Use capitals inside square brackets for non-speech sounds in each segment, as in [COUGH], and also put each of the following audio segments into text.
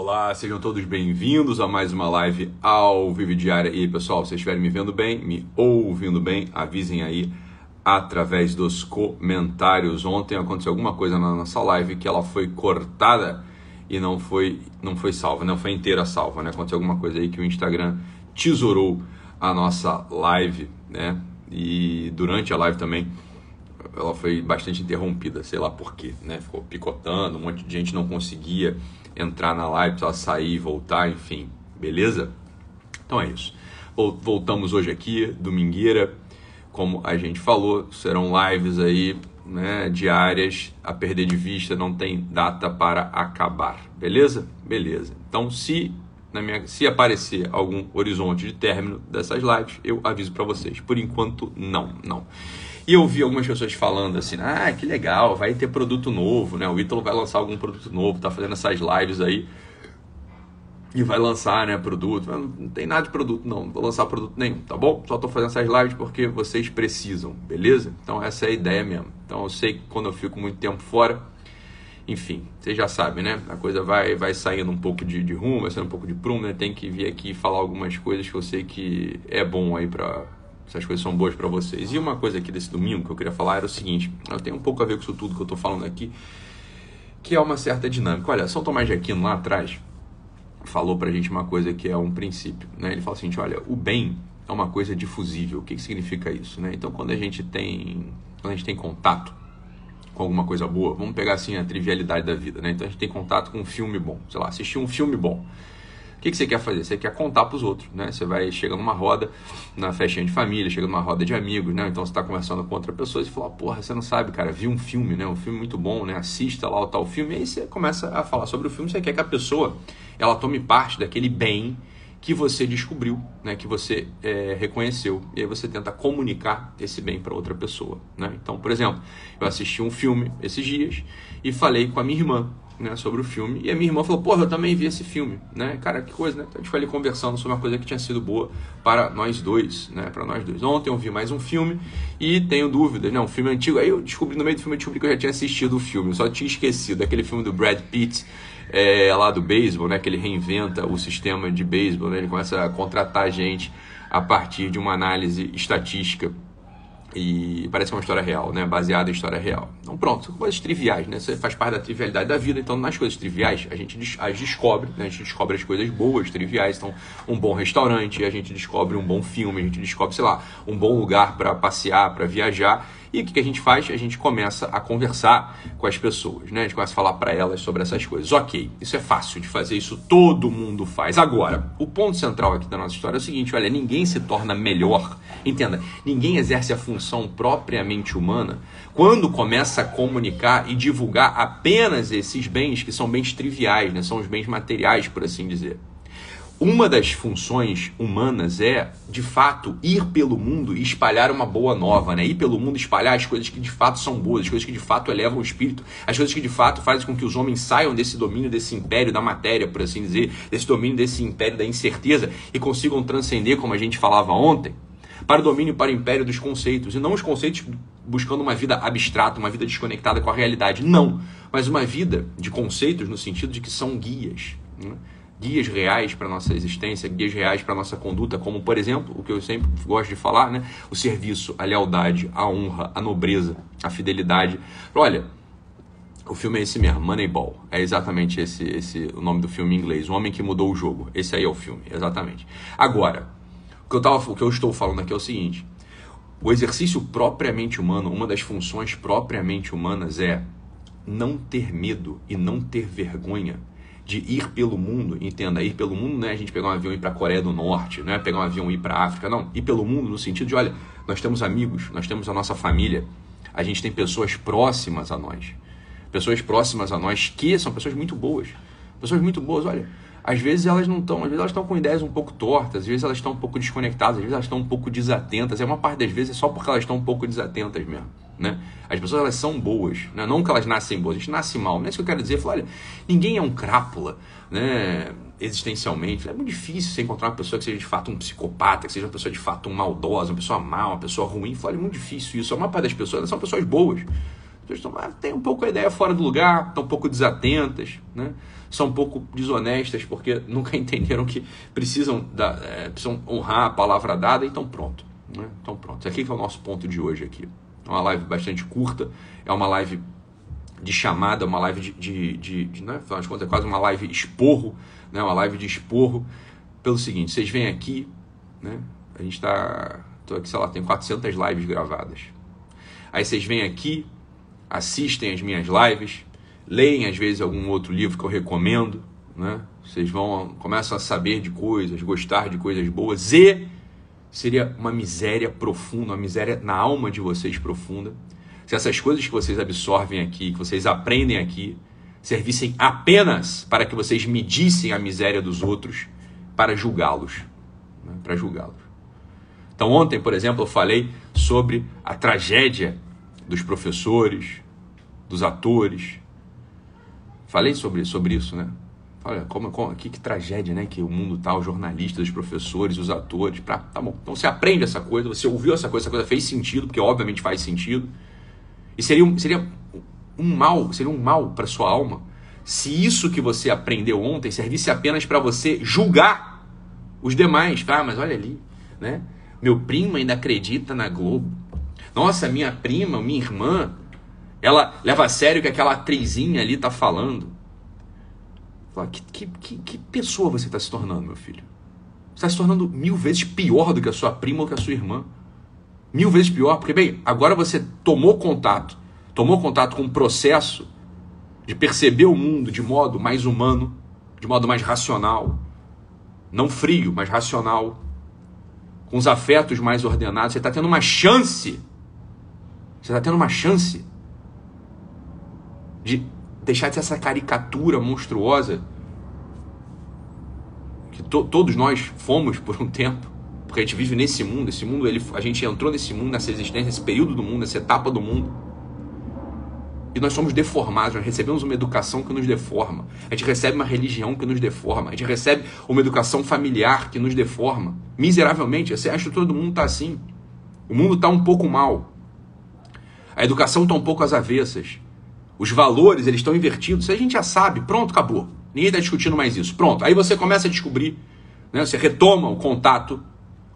Olá, sejam todos bem-vindos a mais uma live ao vivo diária. E pessoal, se estiverem me vendo bem, me ouvindo bem, avisem aí através dos comentários. Ontem aconteceu alguma coisa na nossa live que ela foi cortada e não foi não foi salva, não foi inteira salva, né? Aconteceu alguma coisa aí que o Instagram tesourou a nossa live, né? E durante a live também ela foi bastante interrompida, sei lá por quê, né? Ficou picotando, um monte de gente não conseguia entrar na live, precisava sair e voltar, enfim, beleza? Então é isso. Voltamos hoje aqui, domingueira, como a gente falou, serão lives aí, né, diárias, a perder de vista, não tem data para acabar, beleza? Beleza. Então, se na minha, se aparecer algum horizonte de término dessas lives, eu aviso para vocês. Por enquanto, não, não. E eu vi algumas pessoas falando assim, ah, que legal, vai ter produto novo, né? O Ítalo vai lançar algum produto novo, tá fazendo essas lives aí e vai lançar, né, produto. Não, tem nada de produto, não, não vou lançar produto nenhum, tá bom? Só tô fazendo essas lives porque vocês precisam, beleza? Então essa é a ideia mesmo. Então eu sei que quando eu fico muito tempo fora, enfim, vocês já sabem, né? A coisa vai, vai saindo um pouco de, de rumo, vai saindo um pouco de prumo, né? Tem que vir aqui falar algumas coisas que eu sei que é bom aí para essas coisas são boas para vocês. E uma coisa aqui desse domingo que eu queria falar era o seguinte: eu tenho um pouco a ver com isso tudo que eu estou falando aqui, que é uma certa dinâmica. Olha, São Tomás de Aquino lá atrás falou para a gente uma coisa que é um princípio. Né? Ele fala assim: olha, o bem é uma coisa difusível. O que, que significa isso? Né? Então, quando a gente tem quando a gente tem contato com alguma coisa boa, vamos pegar assim a trivialidade da vida, né? Então a gente tem contato com um filme bom, sei lá, assistir um filme bom. O que, que você quer fazer? Você quer contar para os outros, né? Você vai chega numa roda, na festinha de família, chega numa roda de amigos, né? Então você está conversando com outra pessoa e fala, porra, você não sabe, cara, vi um filme, né? Um filme muito bom, né? Assista lá o tal filme. E aí você começa a falar sobre o filme, você quer que a pessoa, ela tome parte daquele bem que você descobriu, né, que você é, reconheceu, e aí você tenta comunicar esse bem para outra pessoa. Né? Então, por exemplo, eu assisti um filme esses dias e falei com a minha irmã né, sobre o filme. E a minha irmã falou, porra, eu também vi esse filme, né? Cara, que coisa, né? Então a gente foi ali conversando sobre uma coisa que tinha sido boa para nós dois, né? Para nós dois. Ontem eu vi mais um filme e tenho dúvidas, né? Um filme antigo. Aí eu descobri, no meio do filme, eu descobri que eu já tinha assistido o filme. Só tinha esquecido aquele filme do Brad Pitt, é, lá do beisebol, né? Que ele reinventa o sistema de beisebol, né? Ele começa a contratar gente a partir de uma análise estatística e parece uma história real, né? Baseada em história real. Então, pronto, são coisas triviais, né? Você faz parte da trivialidade da vida. Então, nas coisas triviais, a gente as descobre, né? A gente descobre as coisas boas, triviais. Então, um bom restaurante, a gente descobre um bom filme, a gente descobre, sei lá, um bom lugar para passear, para viajar. E o que, a gente faz? A gente começa a conversar com as pessoas, né? A gente começa a falar para elas sobre essas coisas. Ok, isso é fácil de fazer, isso todo mundo faz. Agora, o ponto central aqui da nossa história é o seguinte: olha, ninguém se torna melhor, entenda, ninguém exerce a função propriamente humana quando começa a comunicar e divulgar apenas esses bens que são bens triviais, né? São os bens materiais, por assim dizer. Uma das funções humanas é, de fato, ir pelo mundo e espalhar uma boa nova, né? Ir pelo mundo espalhar as coisas que de fato são boas, as coisas que de fato elevam o espírito, as coisas que de fato fazem com que os homens saiam desse domínio, desse império da matéria, por assim dizer, desse domínio, desse império da incerteza e consigam transcender, como a gente falava ontem, para o domínio, para o império dos conceitos. E não os conceitos buscando uma vida abstrata, uma vida desconectada com a realidade. Não, mas uma vida de conceitos no sentido de que são guias. Né? guias reais para nossa existência, guias reais para nossa conduta, como por exemplo, o que eu sempre gosto de falar, né? O serviço, a lealdade, a honra, a nobreza, a fidelidade. Olha, o filme é esse mesmo, Moneyball. É exatamente esse, esse o nome do filme em inglês, O Homem que Mudou o Jogo. Esse aí é o filme, exatamente. Agora, o que eu, tava, o que eu estou falando aqui é o seguinte: o exercício propriamente humano, uma das funções propriamente humanas é não ter medo e não ter vergonha de ir pelo mundo, entenda, ir pelo mundo não é a gente pegar um avião e ir para a Coreia do Norte, não é pegar um avião e ir para a África, não. Ir pelo mundo no sentido de, olha, nós temos amigos, nós temos a nossa família, a gente tem pessoas próximas a nós. Pessoas próximas a nós que são pessoas muito boas. Pessoas muito boas, olha, às vezes elas não estão, às vezes elas estão com ideias um pouco tortas, às vezes elas estão um pouco desconectadas, às vezes elas estão um pouco desatentas. É uma parte das vezes é só porque elas estão um pouco desatentas mesmo. Né? As pessoas elas são boas, né? não que elas nascem boas, a gente nasce mal. Não é isso que eu quero dizer. Eu olha, ninguém é um crápula né? existencialmente. É muito difícil você encontrar uma pessoa que seja de fato um psicopata, que seja uma pessoa de fato um maldosa, uma pessoa má, uma pessoa ruim. Fala, é muito difícil isso. A maior parte das pessoas são pessoas boas. Pessoas têm um pouco a ideia fora do lugar, estão um pouco desatentas, né? são um pouco desonestas porque [LAUGHS] nunca entenderam que precisam, da, é, precisam honrar a palavra dada, então pronto. Né? Então pronto. Aqui que é o nosso ponto de hoje aqui. É uma live bastante curta, é uma live de chamada, uma live de, de, de, de né? Afinal de contas, é quase uma live esporro, né? uma live de esporro, pelo seguinte, vocês vêm aqui, né? a gente está, estou aqui, sei lá, tem 400 lives gravadas. Aí vocês vêm aqui, assistem as minhas lives, leem às vezes algum outro livro que eu recomendo, né? Vocês vão começam a saber de coisas, gostar de coisas boas e seria uma miséria profunda, uma miséria na alma de vocês profunda, se essas coisas que vocês absorvem aqui, que vocês aprendem aqui, servissem apenas para que vocês medissem a miséria dos outros, para julgá-los, né? para julgá-los. Então ontem, por exemplo, eu falei sobre a tragédia dos professores, dos atores. Falei sobre, sobre isso, né? Olha, como, como que, que, tragédia, né? Que o mundo tá, os jornalistas, os professores, os atores. Pra, tá bom. Então você aprende essa coisa, você ouviu essa coisa, essa coisa fez sentido, porque obviamente faz sentido. E seria um, seria um mal, seria um mal para sua alma se isso que você aprendeu ontem servisse apenas para você julgar os demais. Ah, mas olha ali, né? Meu primo ainda acredita na Globo. Nossa, minha prima, minha irmã, ela leva a sério o que aquela atrizinha ali tá falando. Que, que, que, que pessoa você está se tornando, meu filho? Você está se tornando mil vezes pior do que a sua prima ou que a sua irmã. Mil vezes pior, porque, bem, agora você tomou contato, tomou contato com um processo de perceber o mundo de modo mais humano, de modo mais racional, não frio, mas racional, com os afetos mais ordenados. Você está tendo uma chance você está tendo uma chance de deixar de ser essa caricatura monstruosa que to todos nós fomos por um tempo, porque a gente vive nesse mundo, esse mundo, ele, a gente entrou nesse mundo, nessa existência, nesse período do mundo, nessa etapa do mundo. E nós somos deformados, nós recebemos uma educação que nos deforma. A gente recebe uma religião que nos deforma. A gente recebe uma educação familiar que nos deforma. Miseravelmente, a estrutura do mundo está assim. O mundo está um pouco mal. A educação está um pouco às avessas. Os valores eles estão invertidos. Isso a gente já sabe. Pronto, acabou. Ninguém está discutindo mais isso. Pronto. Aí você começa a descobrir, né? você retoma o contato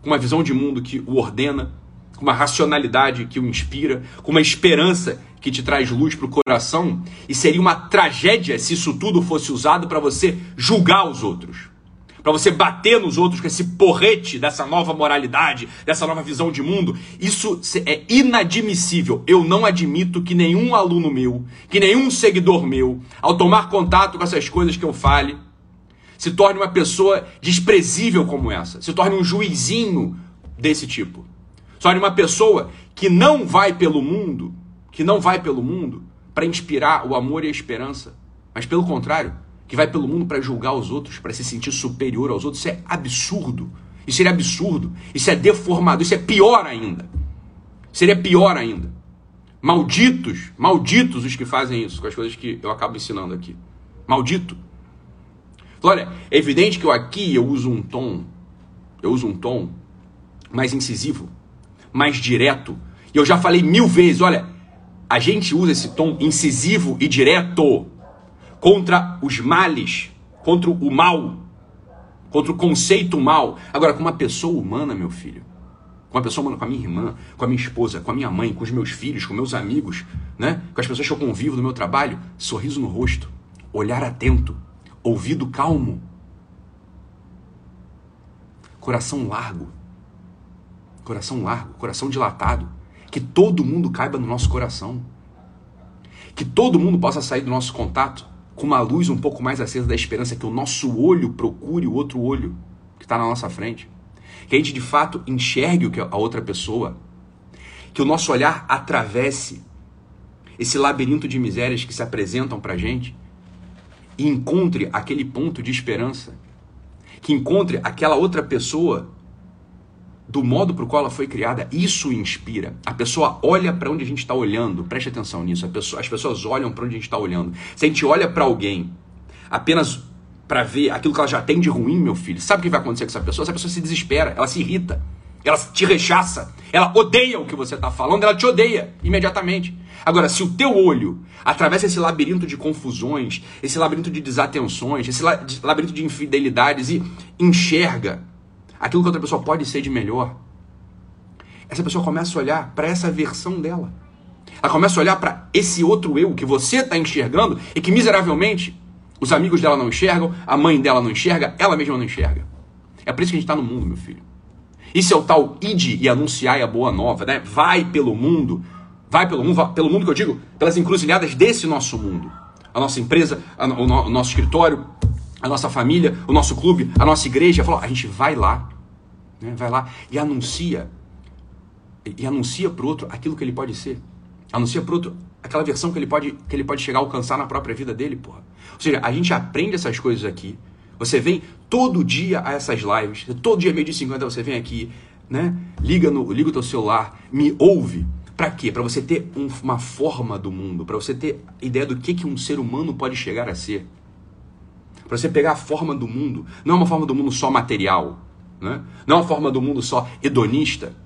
com uma visão de mundo que o ordena, com uma racionalidade que o inspira, com uma esperança que te traz luz para o coração. E seria uma tragédia se isso tudo fosse usado para você julgar os outros para você bater nos outros com esse porrete dessa nova moralidade, dessa nova visão de mundo, isso é inadmissível. Eu não admito que nenhum aluno meu, que nenhum seguidor meu, ao tomar contato com essas coisas que eu fale, se torne uma pessoa desprezível como essa, se torne um juizinho desse tipo. Se torne uma pessoa que não vai pelo mundo, que não vai pelo mundo para inspirar o amor e a esperança, mas pelo contrário, que vai pelo mundo para julgar os outros, para se sentir superior aos outros, isso é absurdo. Isso seria absurdo. Isso é deformado. Isso é pior ainda. Seria pior ainda. Malditos, malditos os que fazem isso com as coisas que eu acabo ensinando aqui. Maldito. Olha, é evidente que eu aqui eu uso um tom, eu uso um tom mais incisivo, mais direto. E eu já falei mil vezes, olha, a gente usa esse tom incisivo e direto contra os males, contra o mal, contra o conceito mal. Agora, com uma pessoa humana, meu filho, com uma pessoa humana, com a minha irmã, com a minha esposa, com a minha mãe, com os meus filhos, com meus amigos, né? com as pessoas que eu convivo no meu trabalho, sorriso no rosto, olhar atento, ouvido calmo, coração largo, coração largo, coração dilatado, que todo mundo caiba no nosso coração, que todo mundo possa sair do nosso contato com uma luz um pouco mais acesa da esperança, que o nosso olho procure o outro olho que está na nossa frente. Que a gente de fato enxergue o que a outra pessoa. Que o nosso olhar atravesse esse labirinto de misérias que se apresentam para a gente e encontre aquele ponto de esperança. Que encontre aquela outra pessoa do modo para o qual ela foi criada, isso inspira. A pessoa olha para onde a gente está olhando, preste atenção nisso. Pessoa, as pessoas olham para onde a gente está olhando. Se a gente olha para alguém apenas para ver aquilo que ela já tem de ruim, meu filho, sabe o que vai acontecer com essa pessoa? Essa pessoa se desespera, ela se irrita. Ela te rechaça. Ela odeia o que você está falando, ela te odeia imediatamente. Agora, se o teu olho atravessa esse labirinto de confusões, esse labirinto de desatenções, esse labirinto de infidelidades e enxerga aquilo que outra pessoa pode ser de melhor, essa pessoa começa a olhar para essa versão dela. Ela começa a olhar para esse outro eu que você está enxergando e que miseravelmente os amigos dela não enxergam, a mãe dela não enxerga, ela mesma não enxerga. É por isso que a gente está no mundo, meu filho. Isso é o tal id e anunciar a boa nova, né? Vai pelo mundo, vai pelo mundo, pelo mundo que eu digo, pelas encruzilhadas desse nosso mundo. A nossa empresa, o, nosso escritório, a nossa família, o nosso clube, a nossa igreja. Fala, a gente vai lá, né? vai lá e anuncia, e, anuncia para outro aquilo que ele pode ser. Anuncia para outro aquela versão que ele, pode, que ele pode chegar a alcançar na própria vida dele, porra. Ou seja, a gente aprende essas coisas aqui, você vem todo dia a essas lives, todo dia meio de 50 você vem aqui, né? Liga no, liga o teu celular, me ouve. Para quê? Para você ter um, uma forma do mundo, para você ter ideia do que, que um ser humano pode chegar a ser. Para você pegar a forma do mundo, não é uma forma do mundo só material, né? não é uma forma do mundo só hedonista,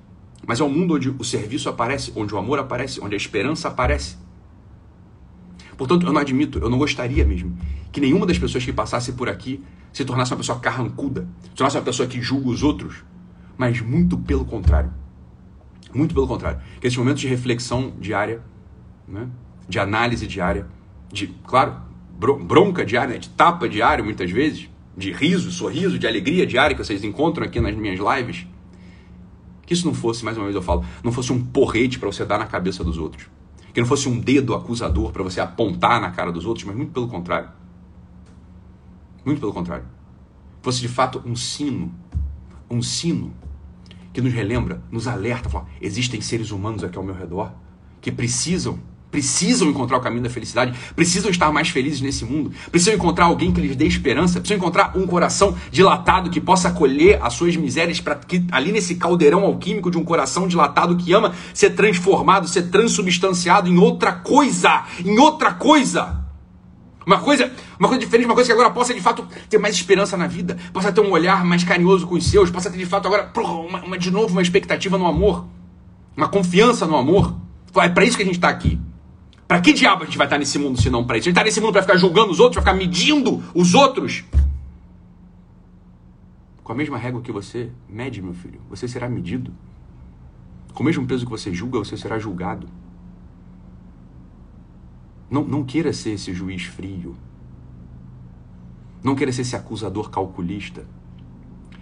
mas é um mundo onde o serviço aparece, onde o amor aparece, onde a esperança aparece. Portanto, eu não admito, eu não gostaria mesmo que nenhuma das pessoas que passasse por aqui se tornasse uma pessoa carrancuda, se tornasse uma pessoa que julga os outros, mas muito pelo contrário. Muito pelo contrário. Que esses momentos de reflexão diária, né, de análise diária, de, claro, bronca diária, né, de tapa diária muitas vezes, de riso, sorriso, de alegria diária que vocês encontram aqui nas minhas lives, que isso não fosse, mais uma vez eu falo, não fosse um porrete para você dar na cabeça dos outros. Que não fosse um dedo acusador para você apontar na cara dos outros, mas muito pelo contrário muito pelo contrário. Fosse de fato um sino, um sino que nos relembra, nos alerta, fala, existem seres humanos aqui ao meu redor que precisam precisam encontrar o caminho da felicidade, precisam estar mais felizes nesse mundo, precisam encontrar alguém que lhes dê esperança, precisam encontrar um coração dilatado que possa acolher as suas misérias para que ali nesse caldeirão alquímico de um coração dilatado que ama ser transformado, ser transubstanciado em outra coisa, em outra coisa. Uma coisa, uma coisa diferente, uma coisa que agora possa de fato ter mais esperança na vida, possa ter um olhar mais carinhoso com os seus, possa ter de fato agora, uma, uma, de novo, uma expectativa no amor, uma confiança no amor. É para isso que a gente está aqui. Para que diabo a gente vai estar nesse mundo se não para isso? A gente está nesse mundo para ficar julgando os outros, para ficar medindo os outros. Com a mesma régua que você mede, meu filho, você será medido. Com o mesmo peso que você julga, você será julgado. Não, não queira ser esse juiz frio. Não queira ser esse acusador calculista.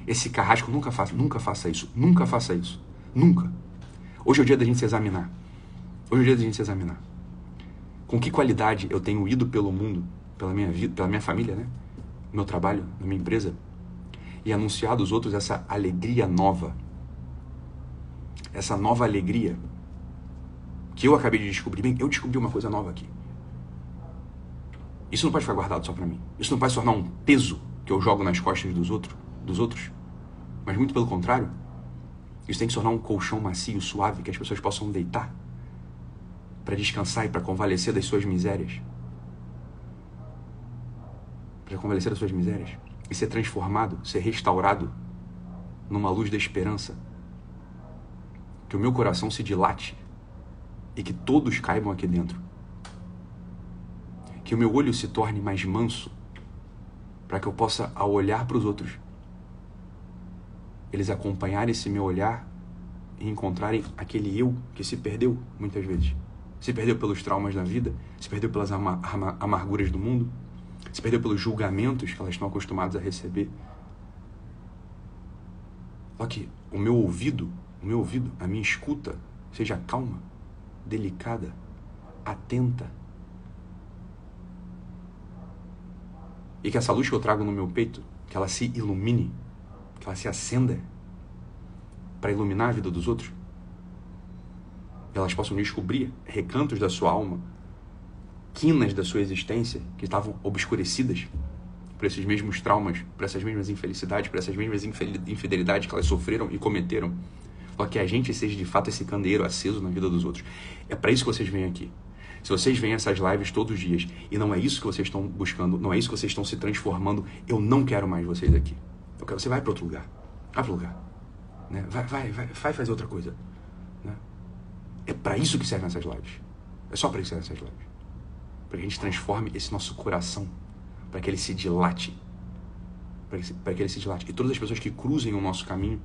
Esse carrasco, nunca faça, nunca faça isso. Nunca faça isso. Nunca. Hoje é o dia da gente se examinar. Hoje é o dia da gente se examinar. Com que qualidade eu tenho ido pelo mundo, pela minha vida, pela minha família, né? Meu trabalho, na minha empresa, e anunciado aos outros essa alegria nova. Essa nova alegria que eu acabei de descobrir. Bem, eu descobri uma coisa nova aqui. Isso não pode ficar guardado só para mim. Isso não pode se tornar um peso que eu jogo nas costas dos, outros, dos outros. Mas muito pelo contrário. Isso tem que se tornar um colchão macio, suave, que as pessoas possam deitar para descansar e para convalescer das suas misérias. Para convalescer das suas misérias. E ser transformado, ser restaurado numa luz da esperança. Que o meu coração se dilate e que todos caibam aqui dentro que o meu olho se torne mais manso, para que eu possa, ao olhar para os outros, eles acompanharem esse meu olhar e encontrarem aquele eu que se perdeu muitas vezes. Se perdeu pelos traumas da vida, se perdeu pelas amarguras do mundo, se perdeu pelos julgamentos que elas estão acostumadas a receber. Só que o meu ouvido, o meu ouvido, a minha escuta, seja calma, delicada, atenta E que essa luz que eu trago no meu peito, que ela se ilumine, que ela se acenda para iluminar a vida dos outros. Que elas possam descobrir recantos da sua alma, quinas da sua existência que estavam obscurecidas por esses mesmos traumas, por essas mesmas infelicidades, por essas mesmas infidelidades que elas sofreram e cometeram. Só que a gente seja de fato esse candeeiro aceso na vida dos outros. É para isso que vocês vêm aqui. Se vocês veem essas lives todos os dias e não é isso que vocês estão buscando, não é isso que vocês estão se transformando, eu não quero mais vocês aqui. Eu quero, você vai para outro lugar. Vai para outro lugar. Né? Vai, vai, vai, vai fazer outra coisa. É para isso que servem essas lives. É só para isso que servem essas lives. Para que a gente transforme esse nosso coração, para que ele se dilate. Para que, que ele se dilate. E todas as pessoas que cruzem o nosso caminho,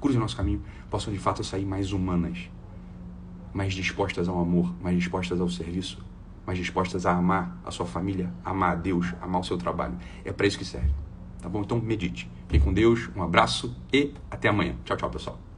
cruzem o nosso caminho, possam de fato sair mais humanas, mais dispostas ao amor, mais dispostas ao serviço, mais dispostas a amar a sua família, amar a Deus, amar o seu trabalho. É para isso que serve. Tá bom? Então medite. Fique com Deus, um abraço e até amanhã. Tchau, tchau, pessoal.